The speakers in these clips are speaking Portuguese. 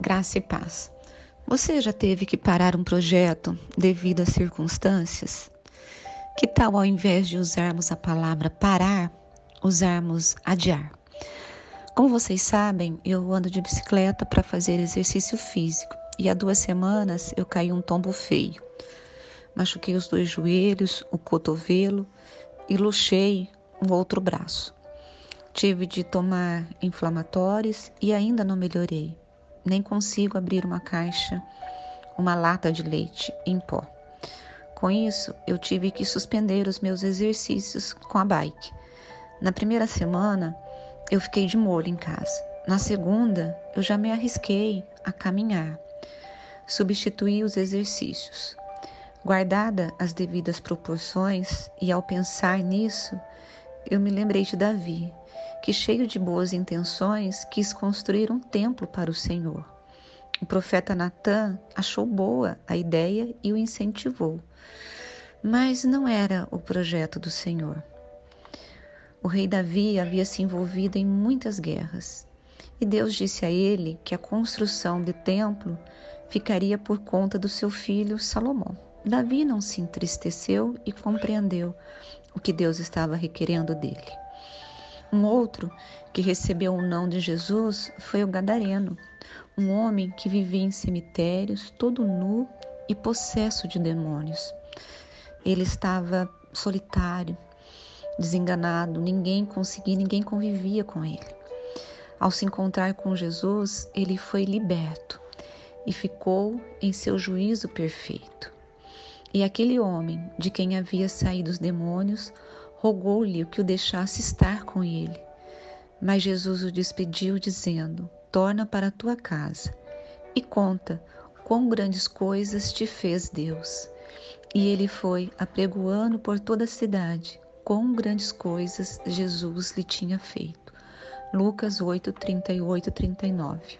Graça e paz. Você já teve que parar um projeto devido às circunstâncias? Que tal, ao invés de usarmos a palavra parar, usarmos adiar? Como vocês sabem, eu ando de bicicleta para fazer exercício físico e há duas semanas eu caí um tombo feio. Machuquei os dois joelhos, o cotovelo e luxei o outro braço. Tive de tomar inflamatórios e ainda não melhorei nem consigo abrir uma caixa, uma lata de leite em pó. Com isso, eu tive que suspender os meus exercícios com a bike. Na primeira semana, eu fiquei de molho em casa. Na segunda, eu já me arrisquei a caminhar. Substituí os exercícios. Guardada as devidas proporções, e ao pensar nisso, eu me lembrei de Davi, que, cheio de boas intenções, quis construir um templo para o Senhor. O profeta Natã achou boa a ideia e o incentivou, mas não era o projeto do Senhor. O rei Davi havia se envolvido em muitas guerras e Deus disse a ele que a construção do templo ficaria por conta do seu filho Salomão. Davi não se entristeceu e compreendeu o que Deus estava requerendo dele. Um outro que recebeu o não de Jesus foi o Gadareno, um homem que vivia em cemitérios, todo nu e possesso de demônios. Ele estava solitário, desenganado, ninguém conseguia, ninguém convivia com ele. Ao se encontrar com Jesus, ele foi liberto e ficou em seu juízo perfeito. E aquele homem de quem havia saído os demônios rogou-lhe que o deixasse estar com ele. Mas Jesus o despediu, dizendo: Torna para a tua casa e conta quão grandes coisas te fez Deus. E ele foi apregoando por toda a cidade quão grandes coisas Jesus lhe tinha feito. Lucas 8, 38 39.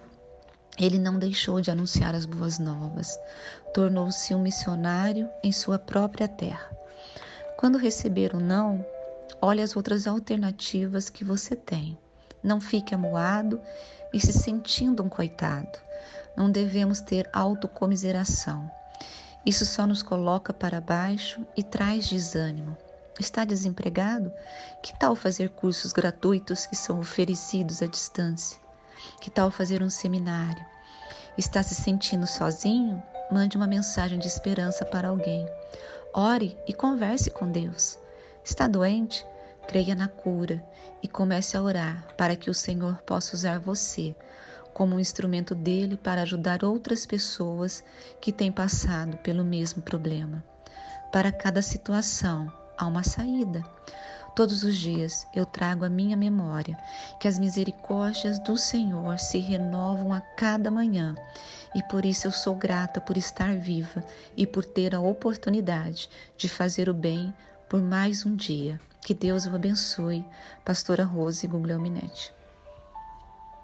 Ele não deixou de anunciar as boas novas, tornou-se um missionário em sua própria terra. Quando receber o não, olhe as outras alternativas que você tem. Não fique amuado e se sentindo um coitado. Não devemos ter autocomiseração. Isso só nos coloca para baixo e traz desânimo. Está desempregado? Que tal fazer cursos gratuitos que são oferecidos à distância? Que tal fazer um seminário? Está se sentindo sozinho? Mande uma mensagem de esperança para alguém. Ore e converse com Deus. Está doente? Creia na cura e comece a orar para que o Senhor possa usar você como um instrumento dele para ajudar outras pessoas que têm passado pelo mesmo problema. Para cada situação há uma saída. Todos os dias eu trago à minha memória que as misericórdias do Senhor se renovam a cada manhã e por isso eu sou grata por estar viva e por ter a oportunidade de fazer o bem por mais um dia. Que Deus o abençoe. Pastora Rose Guglielminetti.